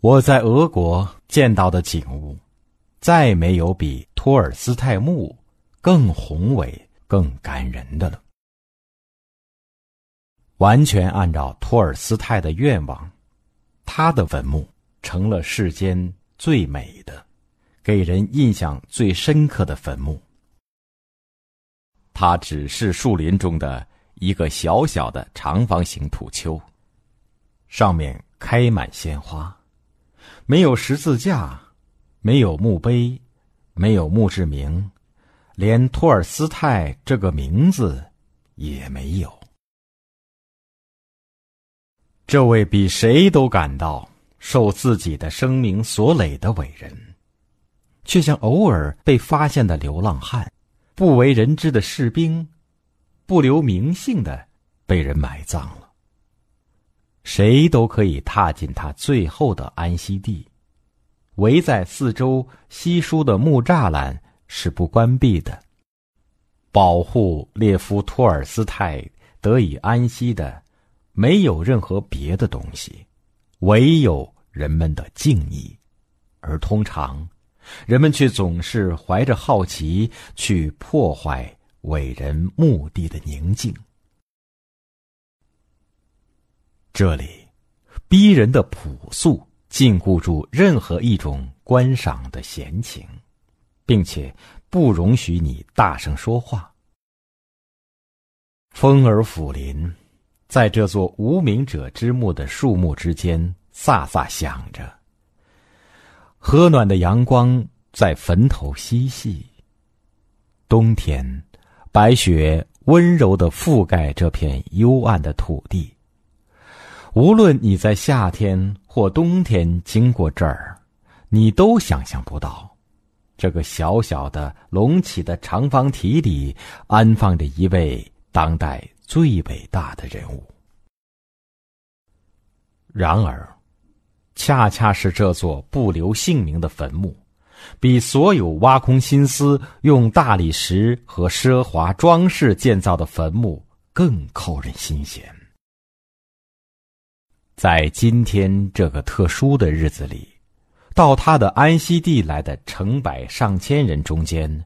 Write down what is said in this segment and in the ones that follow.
我在俄国见到的景物，再没有比托尔斯泰墓更宏伟、更感人的了。完全按照托尔斯泰的愿望，他的坟墓成了世间最美的、给人印象最深刻的坟墓。它只是树林中的一个小小的长方形土丘。上面开满鲜花，没有十字架，没有墓碑，没有墓志铭，连托尔斯泰这个名字也没有。这位比谁都感到受自己的生命所累的伟人，却像偶尔被发现的流浪汉，不为人知的士兵，不留名姓的被人埋葬了。谁都可以踏进他最后的安息地，围在四周稀疏的木栅栏是不关闭的。保护列夫·托尔斯泰得以安息的，没有任何别的东西，唯有人们的敬意。而通常，人们却总是怀着好奇去破坏伟人墓地的宁静。这里，逼人的朴素禁锢住任何一种观赏的闲情，并且不容许你大声说话。风儿抚林，在这座无名者之墓的树木之间飒飒响着。和暖的阳光在坟头嬉戏。冬天，白雪温柔的覆盖这片幽暗的土地。无论你在夏天或冬天经过这儿，你都想象不到，这个小小的隆起的长方体里安放着一位当代最伟大的人物。然而，恰恰是这座不留姓名的坟墓，比所有挖空心思用大理石和奢华装饰建造的坟墓更扣人心弦。在今天这个特殊的日子里，到他的安息地来的成百上千人中间，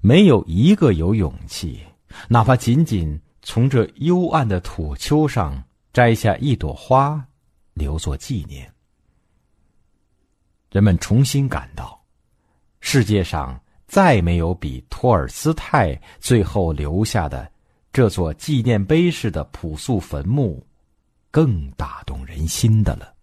没有一个有勇气，哪怕仅仅从这幽暗的土丘上摘下一朵花，留作纪念。人们重新感到，世界上再没有比托尔斯泰最后留下的这座纪念碑式的朴素坟墓。更打动人心的了。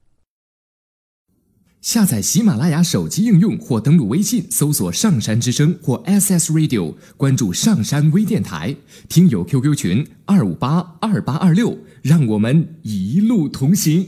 下载喜马拉雅手机应用或登录微信搜索“上山之声”或 SS Radio，关注上山微电台，听友 QQ 群二五八二八二六，让我们一路同行。